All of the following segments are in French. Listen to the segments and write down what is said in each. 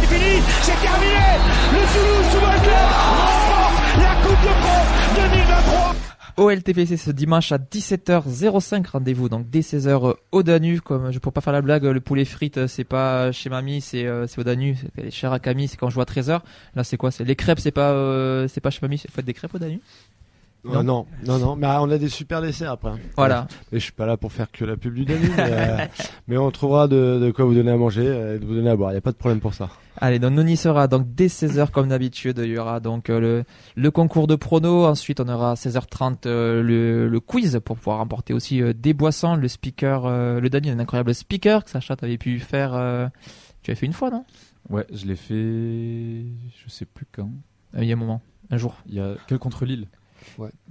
C'est fini, c'est terminé. Le Toulouse Football Club remporte la Coupe de France 2023 OLTPC ce dimanche à 17h05 rendez-vous donc dès 16h au Danu comme je pourrais pas faire la blague le poulet frites c'est pas chez mamie c'est euh, c'est au Danu les chers à Camille c'est quand je joue à 13h là c'est quoi? C'est les crêpes c'est pas euh, c'est pas chez mamie c'est faites des crêpes au Danu Non, non, non, non, mais on a des super desserts après. Voilà. Mais je suis pas là pour faire que la pub du Danube, mais, euh, mais on trouvera de, de quoi vous donner à manger et de vous donner à boire. Il y a pas de problème pour ça. Allez, donc on y sera donc dès 16h comme d'habitude. Il y aura donc euh, le, le concours de pronos. Ensuite, on aura à 16h30 euh, le, le quiz pour pouvoir remporter aussi euh, des boissons. Le speaker, euh, le Daniel, un incroyable speaker que Sacha t'avais pu faire. euh, tu avais fait une fois, non? Ouais, je l'ai fait. Je sais plus quand. Euh, Il y a un moment, un jour. Il y a que contre Lille.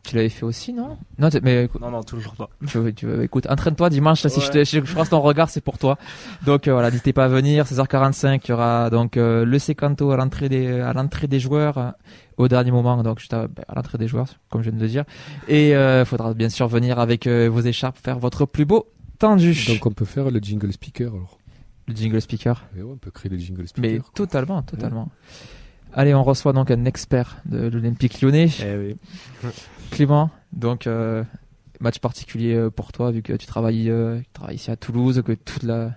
Tu l'avais fait aussi, non Non, mais écoute, Non, non, toujours pas. tu, tu, écoute, entraîne-toi dimanche. là, si Ouais. je, te, je, je croise ton regard, c'est pour toi. Donc euh, voilà, n'hésitez pas à venir. 16h45, il y aura donc euh, le sécanto à l'entrée des à l'entrée des joueurs euh, au dernier moment, donc juste à, ben, à l'entrée des joueurs, comme je viens de le dire. Et il faudra bien sûr venir avec euh, vos écharpes, faire votre plus beau tendu. Donc on peut faire le jingle speaker alors. le jingle speaker? Et ouais, on peut créer le jingle Mais speaker. quoi. totalement, totalement. Allez, on reçoit donc un expert de l'Olympique lyonnais, Eh oui. Clément. Donc, euh, match particulier euh, pour toi, vu que tu travailles, euh, tu travailles ici à Toulouse, que toute la,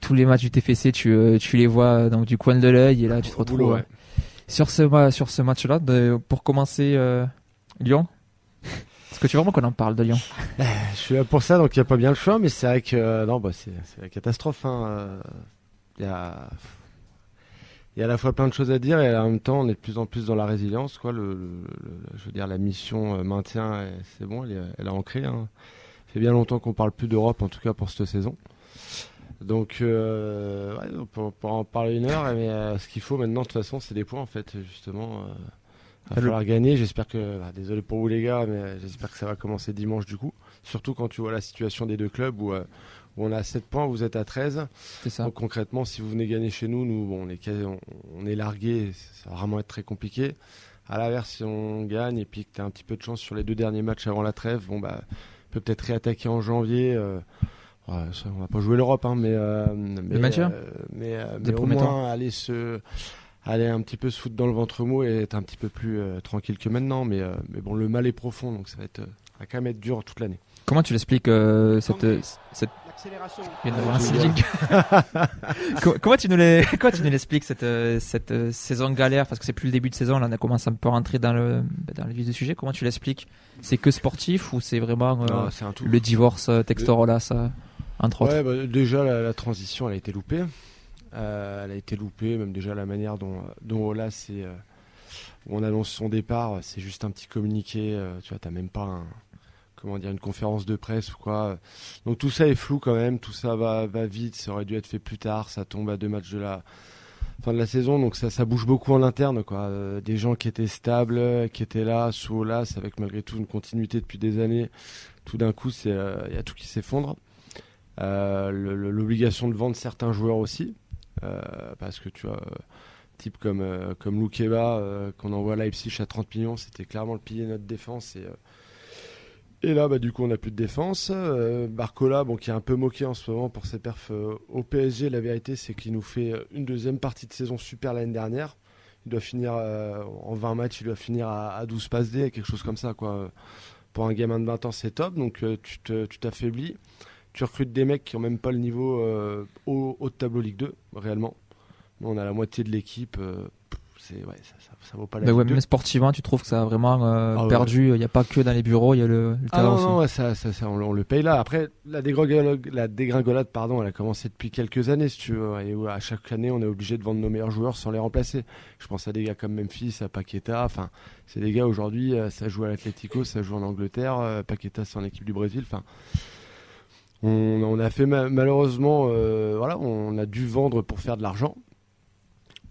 tous les matchs du TFC, tu, euh, tu les vois donc, du coin de l'œil, et là, tu te retrouves boulot, ouais. sur ce, ma- sur ce match-là. Pour commencer, Lyon. Est-ce que tu veux vraiment qu'on en parle de Lyon? Je suis là pour ça, donc il n'y a pas bien le choix, mais c'est vrai que non, bah, c'est la catastrophe. hein, Il y, a, il y a à la fois plein de choses à dire et en même temps, on est de plus en plus dans la résilience. Quoi. Le, le- le- je veux dire, la mission euh, maintien, euh, c'est bon, elle est, elle est ancrée. Hein. Ça fait bien longtemps qu'on parle plus d'Europe, en tout cas pour cette saison. Donc, euh, ouais, on peut, on en parler une heure, mais euh, ce qu'il faut maintenant, de toute façon, c'est des points, en fait, justement. Euh, il va Le- falloir gagner. J'espère que, bah, désolé pour vous les gars, mais euh, j'espère que ça va commencer dimanche du coup. Surtout quand tu vois la situation des deux clubs où, euh, où on a 7 points, vous êtes à 13. C'est ça. Donc concrètement, si vous venez gagner chez nous, nous bon, on est on, on est largué, ça va vraiment être très compliqué. À l'inverse, si on gagne et puis que tu as un petit peu de chance sur les deux derniers matchs avant la trêve, bon bah on peut peut-être réattaquer en janvier. euh, ouais, ça, on va pas jouer l'Europe, hein, mais euh, mais, euh, mais, euh, mais au moins aller se aller un petit peu se foutre dans le ventre mou et être un petit peu plus euh, tranquille que maintenant. Mais euh, mais bon, le mal est profond, donc ça va être euh, ça va quand même être dur toute l'année. Comment tu l'expliques euh, cette. Il vient d'avoir un veux jingle. comment, tu nous les, comment tu nous l'expliques cette, euh, cette euh, saison galère? Parce que c'est plus le début de saison, là on a commencé un peu à rentrer dans le, dans le vif du sujet. Comment tu l'expliques? C'est que sportif ou c'est vraiment euh, un tout. le divorce Textorola ça entre autres? bah, déjà la, la transition elle a été loupée. Euh, elle a été loupée, même déjà la manière dont, dont Ola c'est euh, où on annonce son départ, c'est juste un petit communiqué. euh, tu vois, t'as même pas un, comment dire une conférence de presse ou quoi. Donc tout ça est flou quand même, tout ça va, vite. Ça aurait dû être fait plus tard. Ça tombe à deux matchs de la fin de la saison, donc ça, bouge beaucoup en interne. Euh, des gens qui étaient stables, qui étaient là sous Olas, avec malgré tout une continuité depuis des années. Tout d'un coup, c'est euh, il y a tout qui s'effondre. Euh, L'obligation de vendre certains joueurs aussi, parce que tu vois, type comme euh, comme Loukeba qu'on envoie à Leipzig à 30 millions, c'était clairement le pilier de notre défense et et là, bah, du coup, on n'a plus de défense. Euh, Barcola, qui est un peu moqué en ce moment pour ses perfs euh, au PSG, la vérité, c'est qu'il nous fait euh, une deuxième partie de saison super l'année dernière. Il doit finir en 20 matchs, il doit finir à, à 12 passes D, quelque chose comme ça. Pour un gamin de 20 ans, c'est top. Donc, tu tu t'affaiblis. Tu recrutes des mecs qui ont même pas le niveau haut, haut de tableau Ligue 2, réellement. On a la moitié de l'équipe. C'est, ouais, ça, ça, ça vaut pas la Bah ouais, 2. même sportivement, tu trouves que ça a vraiment euh, Ah ouais. perdu. Il n'y a pas que dans les bureaux, il y a le, le Ah talent non, aussi. non, ouais, ça, on, le- on le paye là. Après, la dégringolade, la dégringolade, pardon, elle a commencé depuis quelques années, si tu veux. Et à chaque année, on est obligé de vendre nos meilleurs joueurs sans les remplacer. Je pense à des gars comme Memphis, à Paqueta. Enfin, c'est des gars aujourd'hui, euh, ça joue à l'Atlético, ça joue en Angleterre. euh, Paqueta, c'est en équipe du Brésil. Enfin, on, on a fait ma- malheureusement, euh, voilà, on a dû vendre pour faire de l'argent.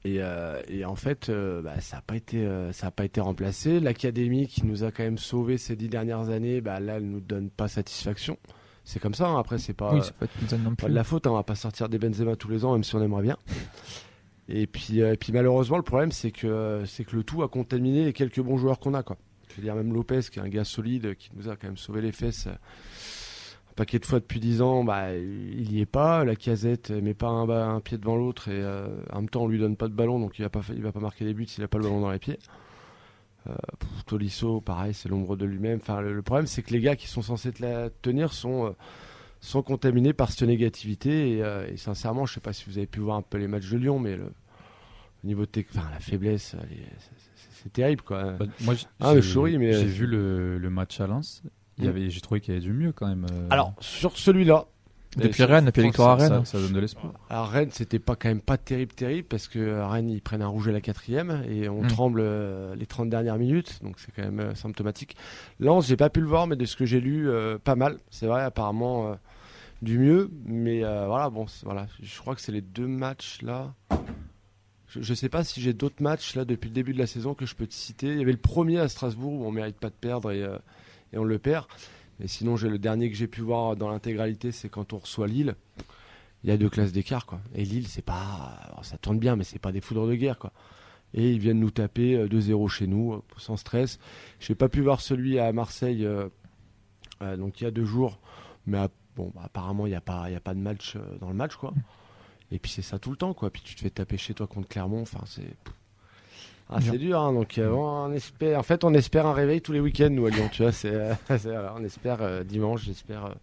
Et, euh, et en fait, euh, bah, ça n'a pas été, euh, ça a pas été remplacé. L'académie qui nous a quand même sauvés ces dix dernières années, bah, là, elle nous donne pas satisfaction. C'est comme ça. hein. Après, c'est pas, Oui, pas de la faute. hein. On va pas sortir des Benzema tous les ans, même si on aimerait bien. Et puis, et puis malheureusement, le problème, c'est que c'est que le tout a contaminé les quelques bons joueurs qu'on a, quoi. Je veux dire, même Lopez, qui est un gars solide, qui nous a quand même sauvé les fesses. Paquet de fois depuis 10 ans, bah, il y est pas. La casette met pas un, pied devant l'autre et euh, en même temps on lui donne pas de ballon, donc il va pas, il va pas marquer des buts s'il a pas le ballon dans les pieds. Euh, pff, Tolisso, pareil, c'est l'ombre de lui-même. Enfin, le, le problème, c'est que les gars qui sont censés te la tenir sont, euh, sont contaminés par cette négativité. Et, et sincèrement, je sais pas si vous avez pu voir un peu les matchs de Lyon, mais le, au niveau de enfin, la faiblesse, c'est- terrible, quoi. Bah, moi, Ah, j'ai vu le, le match à Lens. Il y Mm. avait, j'ai trouvé qu'il y avait du mieux quand même. euh, Alors, sur celui-là. Depuis Rennes, depuis la victoire à ça, Rennes. ça, ça donne de l'espoir. À Rennes, c'était pas quand même pas terrible, terrible, parce que Rennes, ils prennent un rouge à la quatrième et on Mm. tremble euh, les 30 dernières minutes, donc c'est quand même euh, symptomatique. Lens, j'ai pas pu le voir, mais de ce que j'ai lu, euh, pas mal. C'est vrai, apparemment euh, du mieux, mais euh, voilà, bon, voilà, je crois que c'est les deux matchs là. Je, je sais pas si j'ai d'autres matchs là depuis le début de la saison que je peux te citer. Il y avait le premier à Strasbourg où on mérite pas de perdre et, euh, et on le perd. Et sinon, j'ai le dernier que j'ai pu voir dans l'intégralité, c'est quand on reçoit Lille. Il y a deux classes d'écart, quoi. Et Lille, c'est pas, ça tourne bien, mais c'est pas des foudres de guerre, quoi. Et ils viennent nous taper euh, 2-0 chez nous, euh, sans stress. J'ai pas pu voir celui à Marseille, euh, euh, donc il y a deux jours, mais bon, bah, apparemment il y a pas, a pas de match euh, dans le match, quoi. Et puis c'est ça tout le temps, quoi. Puis tu te fais taper chez toi contre Clermont, enfin c'est. Ah, c'est dur, hein, donc euh, on espère. En fait, on espère un réveil tous les week-ends, nous à Lyon. Tu vois, c'est, euh, voilà, on espère euh, dimanche, j'espère. euh.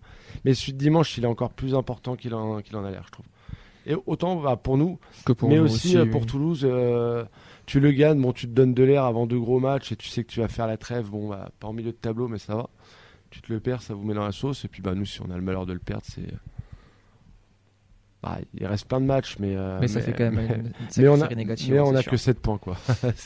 Mais dimanche, il est encore plus important qu'il en, qu'il en a l'air, je trouve. Et autant bah, pour nous, Que pour mais nous aussi, euh, oui. pour Toulouse, euh, tu le gagnes, bon, tu te donnes de l'air avant deux gros matchs et tu sais que tu vas faire la trêve, bon, bah, pas en milieu de tableau, mais ça va. Tu te le perds, ça vous met dans la sauce. Et puis, bah, nous, si on a le malheur de le perdre, c'est. Bah, il reste plein de matchs, mais. euh, Mais ça fait quand même mais- une, une mais sacrée on a, négative. mais hein, on a sûr. que 7 points, quoi.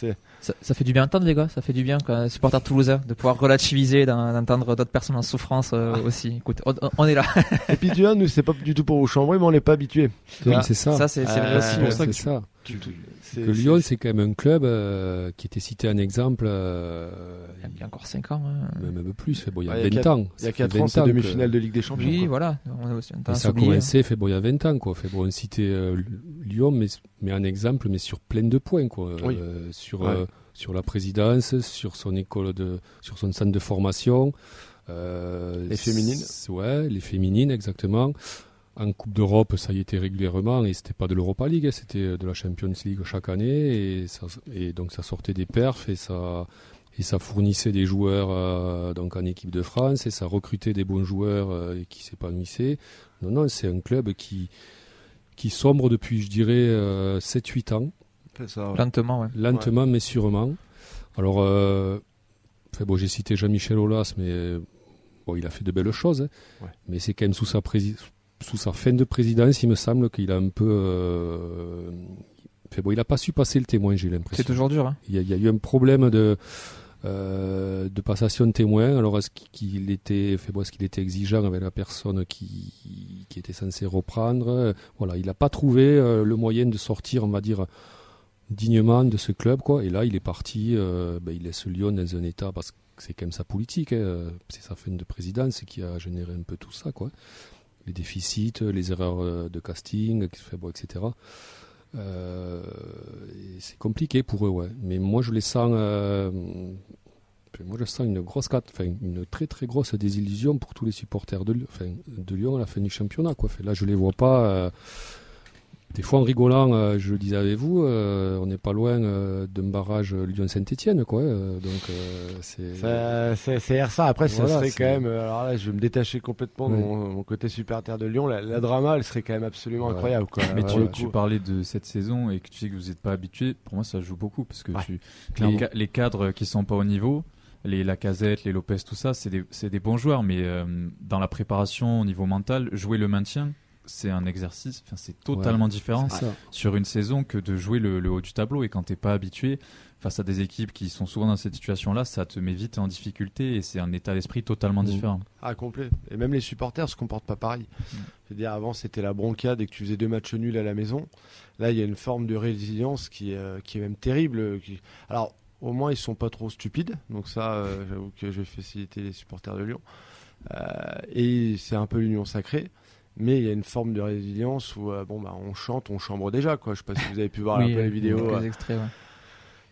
Ça, ça fait du bien d'entendre les gars, ça fait du bien supporter toulousain de pouvoir relativiser, d'en- d'entendre d'autres personnes en souffrance euh, aussi. Écoute, on, on est là. et puis, tu vois, nous, c'est pas du tout pour vous chambrer, mais on n'est pas habitué. Tu Oui, c'est ça. Ça c'est c'est vrai Euh, c'est ouais. ça. que c'est ça. Tu- Que Lyon, c'est quand même un club euh, qui était cité en exemple, euh, Il y a encore 5 ans. hein. même, même plus, fait, bon, il y a Ouais, il y a 20 ans. Il y a Ça fait 4 ans, 20 c'est que- demi-finale de Ligue des Champions. Oui, quoi. voilà. On a aussi Et tendance ça a commencé, fait, bon, il y a 20 ans, quoi. Fait, bon, on citait euh, Lyon, mais, mais un exemple, mais sur plein de points, quoi. Oui. Euh, sur, Ouais. euh, sur la présidence, sur son école de, sur son centre de formation. euh, Les féminines. Ouais, les féminines, exactement. En Coupe d'Europe, ça y était régulièrement, et c'était pas de l'Europa League, hein, c'était de la Champions League chaque année, et, ça, et donc ça sortait des perfs, et ça, et ça fournissait des joueurs euh, donc en équipe de France, et ça recrutait des bons joueurs euh, et qui s'épanouissaient. Non, non, c'est un club qui, qui sombre depuis, je dirais, euh, 7-8 ans, C'est ça, ouais. Lentement, ouais. lentement mais sûrement. Alors, euh, bon, j'ai cité Jean-Michel Aulas, mais euh, bon, il a fait de belles choses, hein. Ouais. mais c'est quand même sous sa, prési- sous sa fin de présidence, il me semble qu'il a un peu... euh, bon, il n'a pas su passer le témoin, j'ai l'impression. C'est toujours dur. Hein. Il y, a, il y a eu un problème de, euh, de passation de témoin. Alors, est-ce qu'il était, fait, bon, est-ce qu'il était exigeant avec la personne qui, qui était censée reprendre? Voilà, il n'a pas trouvé euh, le moyen de sortir, on va dire, dignement de ce club. Quoi. Et là, il est parti, euh, ben, il laisse Lyon dans un état, parce que c'est quand même sa politique, hein, c'est sa fin de présidence qui a généré un peu tout ça. Quoi. Les déficits, les erreurs euh, de casting, etc. Euh, c'est compliqué pour eux, ouais. Mais moi, je les sens. euh, moi, je sens une grosse, enfin, une très très grosse désillusion pour tous les supporters de, Lyon- enfin, de Lyon à la fin du championnat. Quoi. Là, je les vois pas. Des fois, en rigolant, euh, je le disais avec vous, euh, on n'est pas loin euh, d'un barrage Lyon-Saint-Etienne, quoi. euh, donc, euh, c'est. Ça- C'est RSA. Après, ça serait c'est- quand même. euh, Alors là, je vais me détacher complètement de mon, mon côté supporter de Lyon. La, la drama, elle serait quand même absolument Ouais. incroyable. Quoi. Mais tu, parlais de cette saison et que tu sais que vous n'êtes pas habitué. Pour moi, ça joue beaucoup parce que Ouais, tu, clairement. les, ca- les cadres qui sont pas au niveau, les Lacazette, les Lopez, tout ça, c'est des, c'est des bons joueurs. Mais euh, dans la préparation au niveau mental, jouer le maintien, c'est un exercice. Enfin, c'est totalement différent sur une saison que de jouer le, le haut du tableau. Et quand t'es pas habitué face à des équipes qui sont souvent dans cette situation-là, ça te met vite en difficulté et c'est un état d'esprit totalement Mm. différent. Ah, complet. Et même les supporters se comportent pas pareil. Je veux dire, avant, c'était la bronca dès que tu faisais deux matchs nuls à la maison. Là, il y a une forme de résilience qui, est, euh, qui est même terrible. qui- Alors, au moins, ils sont pas trop stupides. Donc ça, euh, j'avoue que je vais faciliter les supporters de Lyon. Euh, et c'est un peu l'union sacrée. Mais il y a une forme de résilience où euh, bon bah on chante, on chambre déjà quoi. Je sais pas si vous avez pu voir un peu les vidéos, euh, extraits, ouais.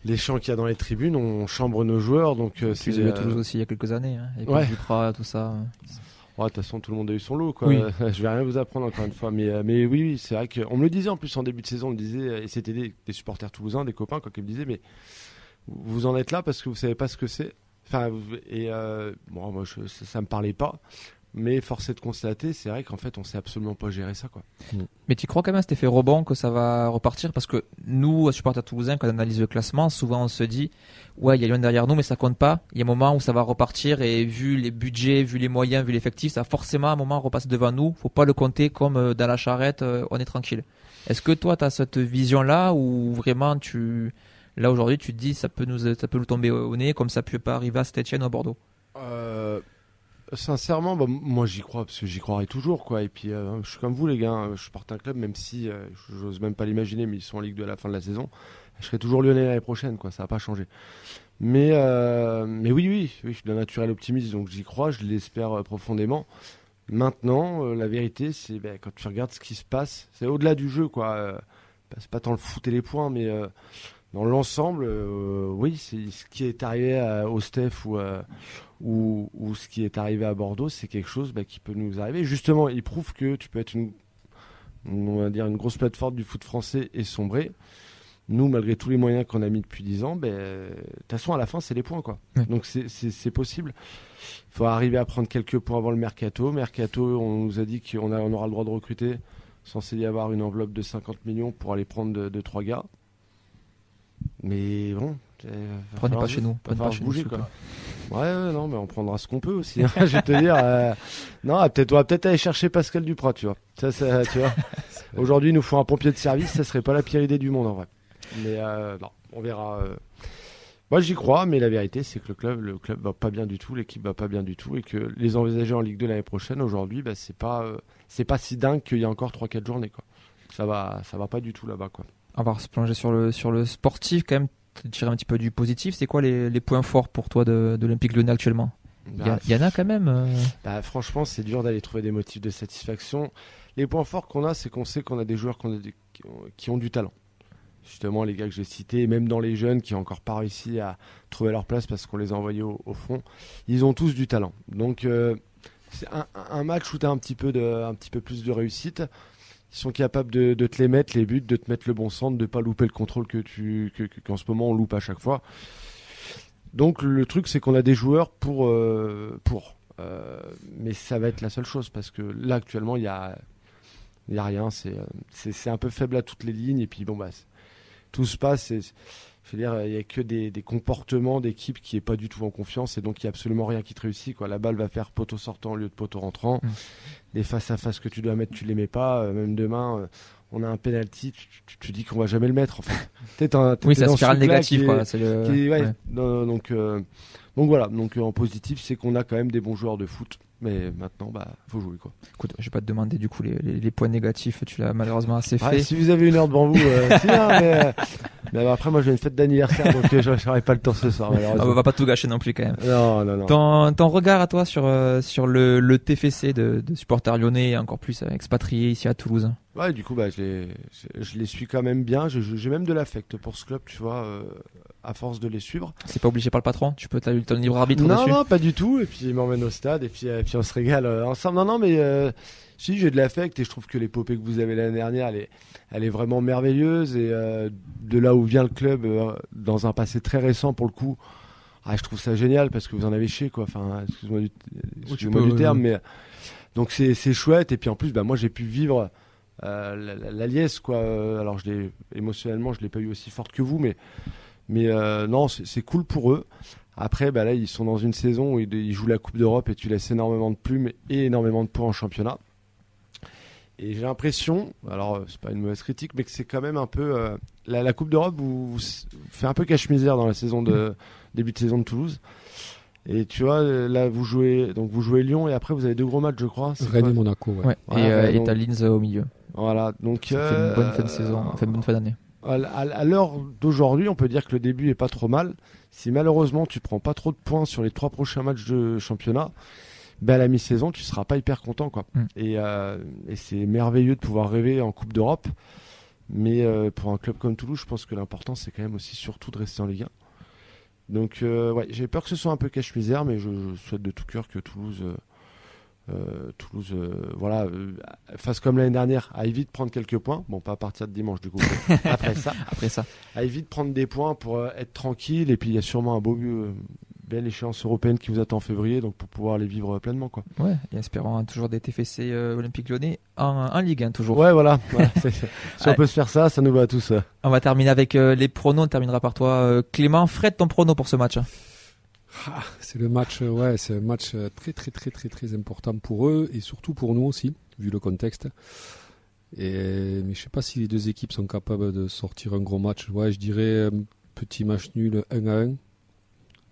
les chants qu'il y a dans les tribunes, on chambre nos joueurs donc euh, Puis c'est euh, Toulouse aussi il y a quelques années, hein, avec Ouais. Duprat, tout ça. De toute façon, tout le monde a eu son lot. Quoi. Oui. je vais rien vous apprendre encore une fois. Mais, mais oui, oui c'est vrai qu'on me le disait en plus en début de saison. On me disait, et c'était des, des supporters toulousains, des copains, quoi, qui me disaient, mais vous en êtes là parce que vous savez pas ce que c'est? Enfin, et euh, bon, moi, je, ça, ça me parlait pas. Mais force est de constater, c'est vrai qu'en fait, on sait absolument pas gérer ça, quoi. Mais tu crois quand même à cet effet rebond que ça va repartir? Parce que nous, supporters toulousains, quand on analyse le classement, souvent on se dit Ouais, il y a Lyon derrière nous, mais ça compte pas. Il y a un moment où ça va repartir et vu les budgets, vu les moyens, vu l'effectif, ça va forcément à un moment repasse devant nous. Faut pas le compter comme euh, dans la charrette, euh, on est tranquille. Est-ce que toi, tu as cette vision-là ou vraiment tu. Là aujourd'hui, tu te dis ça peut nous, ça peut nous tomber au au nez comme ça peut pas arriver à Saint-Etienne ou à Bordeaux? Euh, sincèrement, bah, moi j'y crois parce que j'y croirai toujours quoi. Et puis euh, je suis comme vous les gars, hein, je porte un club même si euh, j'ose même pas l'imaginer, mais ils sont en Ligue 2 à la fin de la saison. Je serai toujours lyonnais l'année prochaine quoi, ça va pas. Mais euh, mais oui oui, oui, je suis d'un naturel optimiste donc j'y crois, je l'espère euh, profondément. Maintenant, la vérité c'est ben, quand tu regardes ce qui se passe, c'est au-delà du jeu quoi. Euh, c'est pas tant le foot et les points, mais dans l'ensemble, euh, oui, c'est ce qui est arrivé à- au Steph ou, à- ou, ou ce qui est arrivé à Bordeaux, c'est quelque chose bah, qui peut nous arriver. Justement, il prouve que tu peux être une, on va dire une grosse plateforme du foot français et sombrer. Nous, malgré tous les moyens qu'on a mis depuis 10 ans, ben, de toute façon, à la fin, c'est les points. Quoi. Ouais. Donc, c'est- possible. Il faut arriver à prendre quelques points avant le mercato. Mercato, on nous a dit qu'on on aura le droit de recruter. Censé y avoir une enveloppe de 50 millions pour aller prendre de, de trois gars. Mais bon. Prenez pas chez nous. Prenez pas chez nous. bouger, quoi. Ouais, ouais, non, mais on prendra ce qu'on peut aussi. hein. je vais te dire. euh, Non, ah, peut-être, on va peut-être aller chercher Pascal Duprat, tu vois. Ça, ça, tu vois. Aujourd'hui, il nous faut un pompier de service, ça serait pas la pire idée du monde en vrai. Mais euh, non, on verra. euh. Moi, j'y crois, mais la vérité, c'est que le club, le club va pas bien du tout, l'équipe va pas bien du tout, et que les envisager en Ligue 2 l'année prochaine, aujourd'hui, bah, c'est pas, euh, c'est pas si dingue qu'il y a encore 3-4 journées, quoi. Ça va, ça va pas du tout là-bas, quoi. On va se plonger sur le, sur le sportif quand même, tirer un petit peu du positif. C'est quoi les, les points forts pour toi de, de l'Olympique Lyonnais actuellement? Il y, a- Bah, il y en a quand même. euh, Bah, franchement, c'est dur d'aller trouver des motifs de satisfaction. Les points forts qu'on a, c'est qu'on sait qu'on a des joueurs qu'on a des- qui, ont, qui ont du talent. Justement, les gars que j'ai cités, même dans les jeunes qui n'ont encore pas réussi à trouver leur place parce qu'on les a envoyés au, au fond, ils ont tous du talent. Donc, euh, c'est un, un match où tu as un petit, peu de, un petit peu plus de réussite. Ils sont capables de, te les mettre, les buts, de te mettre le bon centre, de pas louper le contrôle que tu, que- que- qu'en ce moment on loupe à chaque fois. Donc le truc c'est qu'on a des joueurs pour euh, pour Euh, mais ça va être la seule chose parce que là actuellement il y a y a rien c'est euh, c'est c'est un peu faible à toutes les lignes et puis bon bah tout se passe je veux dire il y a que des, des comportements d'équipe qui est pas du tout en confiance et donc il y a absolument rien qui te réussit quoi la balle va faire poteau sortant au lieu de poteau rentrant Mm. les face à face que tu dois mettre tu les mets pas euh, même demain euh, on a un penalty tu, tu, tu dis qu'on va jamais le mettre en fait T'es un- Oui, c'est spirale négative. est- le... qui est- ouais, ouais. non, donc, euh, donc voilà, donc en positif, c'est qu'on a quand même des bons joueurs de foot, mais maintenant, bah, faut jouer quoi. Écoute, je vais pas te demander du coup les, les, les points négatifs. Tu l'as malheureusement assez fait. Ouais, si vous avez une heure devant vous, euh, c'est bien, mais, euh, mais après, moi, j'ai une fête d'anniversaire, donc euh, j'aurai pas le temps ce soir, Ah, malheureusement. on va pas tout gâcher non plus quand même. Non, non, non. Ton, ton regard à toi sur, euh, sur le, le TFC de, de supporters lyonnais et encore plus euh, expatriés ici à Toulouse Ouais, du coup, bah, je les, je, je les suis quand même bien. J'ai même de l'affect pour ce club, tu vois, euh, à force de les suivre. C'est pas obligé par le patron Tu peux t'as eu ton libre arbitre non, dessus non, pas du tout. Et puis il m'emmène au stade et puis, euh, puis on se régale euh, ensemble. Non, non, mais euh, si j'ai de l'affect et je trouve que l'épopée que vous avez l'année dernière, elle est, elle est vraiment merveilleuse et euh, de là où vient le club dans un passé très récent pour le coup. Ah, je trouve ça génial parce que vous en avez chié quoi. Enfin, excuse-moi du, terme, mais donc c'est c'est chouette et puis en plus, bah moi j'ai pu vivre la, la- liesse quoi. Euh, Alors je émotionnellement, je l'ai pas eu aussi forte que vous, mais mais euh, non, c'est cool pour eux. Après, bah là, ils sont dans une saison où ils, jouent la Coupe d'Europe et tu laisses énormément de plumes et énormément de points en championnat. Et j'ai l'impression, alors euh, c'est pas une mauvaise critique, mais que c'est quand même un peu euh, la, la Coupe d'Europe vous, vous fait un peu cache-misère dans la saison de début de saison de Toulouse. Et tu vois, euh, là vous jouez donc vous jouez Lyon et après vous avez deux gros matchs, je crois. Rennes et Monaco, ouais. Ouais. Ouais, et euh, ouais, et donc- t'as Linz au milieu. Voilà, donc Ça fait une bonne fin de euh, saison, enfin une bonne fin d'année. à l'heure d'aujourd'hui, on peut dire que le début est pas trop mal. Si malheureusement tu prends pas trop de points sur les trois prochains matchs de championnat, ben à la mi-saison tu seras pas hyper content quoi. Mm. Et, euh, et c'est merveilleux de pouvoir rêver en Coupe d'Europe, mais euh, pour un club comme Toulouse, je pense que l'important c'est quand même aussi surtout de rester en Ligue 1. Donc euh, ouais, j'ai peur que ce soit un peu cache-misère, mais je, je souhaite de tout cœur que Toulouse euh, Euh, Toulouse, euh, voilà, euh, fasse comme l'année dernière, aille vite prendre quelques points. Bon, pas à partir de dimanche du coup. mais après ça, Après ça. aille vite prendre des points pour être tranquille. Et puis il y a sûrement un beau, belle échéance européenne qui vous attend en février, donc pour pouvoir les vivre pleinement, quoi. Ouais, et espérons hein, toujours des TFC euh, Olympique Lyonnais en, en Ligue 1 toujours. Ouais, voilà. si on peut se faire ça, ça nous va à tous. euh. On va terminer avec euh, les pronos. On terminera par toi, euh, Clément. Fred, ton prono pour ce match. Ah, c'est le match, euh, ouais, c'est un match euh, très très très très très important pour eux et surtout pour nous aussi, vu le contexte. Et, mais je sais pas si les deux équipes sont capables de sortir un gros match. Ouais, je dirais un petit match nul 1 à 1.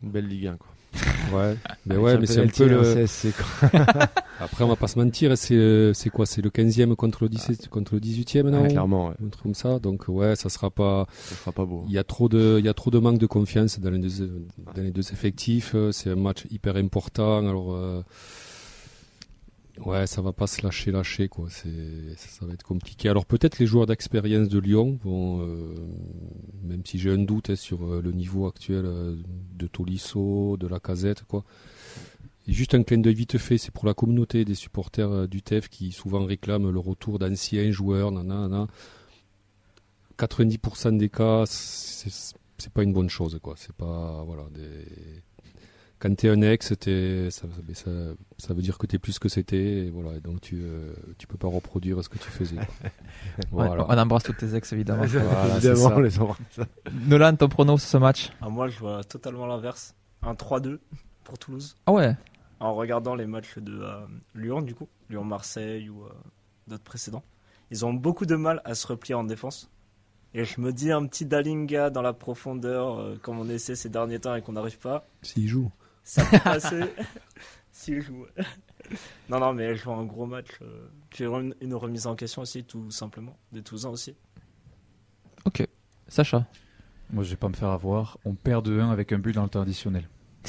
Une belle Ligue 1, quoi. Ouais, mais ouais, mais c'est un peu le. Après, on va pas se mentir, c'est euh, c'est quoi? C'est le 15e contre le 17 contre le 18e, non? Clairement, ouais. Un truc comme ça. Donc ouais, ça sera pas. ça sera pas beau. Il y a trop de, il y a trop de manque de confiance dans les deux, dans les deux effectifs. Euh, C'est un match hyper important. Alors, euh, ouais, ça va pas se lâcher, lâcher quoi. C'est, ça, va être compliqué. Alors peut-être les joueurs d'expérience de Lyon vont, euh, même si j'ai un doute hein, sur euh, le niveau actuel euh, de Tolisso, de la Casette, quoi. Et juste un clin d'œil vite fait, c'est pour la communauté des supporters du TEF qui souvent réclament le retour d'anciens joueurs, nanana, nanana. 90% des cas, c'est c'est pas une bonne chose, quoi. C'est pas, voilà, des... Quand t'es un ex, t'es- ça, ça, ça veut dire que t'es plus que c'était, et voilà. et donc tu, euh, tu peux pas reproduire ce que tu faisais. voilà. on embrasse toutes tes ex, évidemment. Voilà, on les embrasse. Nolan, ton prono sur ce match? Ah, moi, je vois totalement l'inverse. Un 3-2 pour Toulouse. Ah ouais? En regardant les matchs de euh, Lyon, du coup, Lyon-Marseille ou euh, d'autres précédents, ils ont beaucoup de mal à se replier en défense. Et je me dis un petit Dalinga dans la profondeur, euh, comme on essaie ces derniers temps et qu'on n'arrive pas, S'il joue. Ça peut passer s'il joue. non, non, mais je vois un gros match. euh, puis une une remise en question aussi, tout simplement, des Toulousains aussi. Ok. Sacha Moi, je vais pas me faire avoir. On perd de 1 avec un but dans le temps additionnel.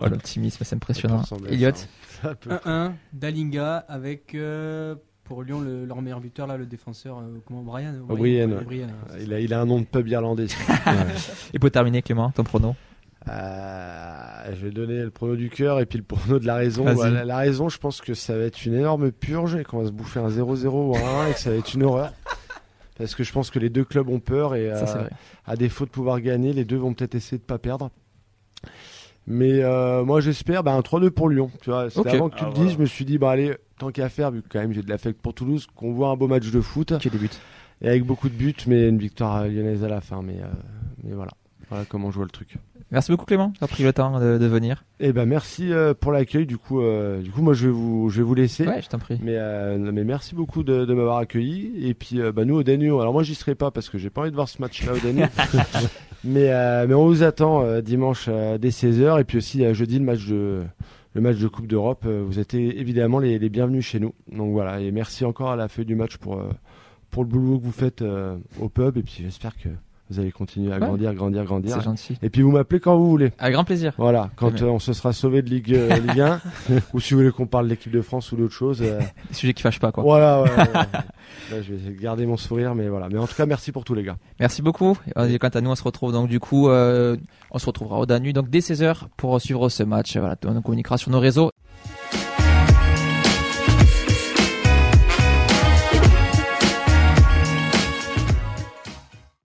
Oh, l'optimisme, c'est impressionnant. Elliot ça. Ça peut- 1-1, Dalinga avec euh, pour Lyon le- leur meilleur buteur là, le défenseur euh, comment Brian? O'Brien, ouais. O'Brien, c'est Il a, il a un nom de pub irlandais. Et pour terminer, Clément, ton prono Euh, je vais donner le prono du cœur et puis le prono de la raison. Bah, la, la raison, je pense que ça va être une énorme purge et qu'on va se bouffer un 0-0 ou un 1 et que ça va être une horreur. Parce que je pense que les deux clubs ont peur et Ça, euh, à défaut de pouvoir gagner, les deux vont peut-être essayer de pas perdre. Mais euh, moi j'espère bah, un 3-2 pour Lyon. Tu vois, avant que tu Ah, le voilà. dises, je me suis dit bah allez, tant qu'à faire, vu que quand même j'ai de l'affect pour Toulouse, qu'on voit un beau match de foot Qui débute et avec beaucoup de buts, mais une victoire lyonnaise à la fin. Mais, euh, mais voilà, voilà comment je vois le truc. Merci beaucoup, Clément, d'avoir pris le temps de, de venir. Eh ben merci euh, pour l'accueil. Du coup, euh, du coup, moi je vais vous, je vais vous laisser. Ouais, je t'en prie. Mais, euh, mais merci beaucoup de, de m'avoir accueilli. Et puis, euh, bah, nous au Danube, alors moi j'y serai pas parce que j'ai pas envie de voir ce match-là au Danube. mais, euh, mais on vous attend euh, dimanche euh, dès 16h. Et puis aussi euh, jeudi le match de le match de Coupe d'Europe. Euh, vous êtes évidemment les, les bienvenus chez nous. Donc voilà. Et merci encore à la feuille du match pour euh, pour le boulot que vous faites euh, au pub. Et puis j'espère que vous allez continuer à Ouais. grandir, grandir, grandir. C'est gentil. Et puis vous m'appelez quand vous voulez. Avec grand plaisir. Voilà, quand euh, on se sera sauvé de Ligue, euh, Ligue 1, ou si vous voulez qu'on parle de l'équipe de France ou d'autre chose. euh, Des sujets qui fâchent pas, quoi. voilà, ouais, ouais, ouais. Là, je vais garder mon sourire, mais voilà. Mais en tout cas, merci pour tout, les gars. Merci beaucoup. Et quant à nous, on se retrouve donc du coup, euh, on se retrouvera au Danu donc dès 16h pour suivre ce match. Voilà, on communiquera sur nos réseaux.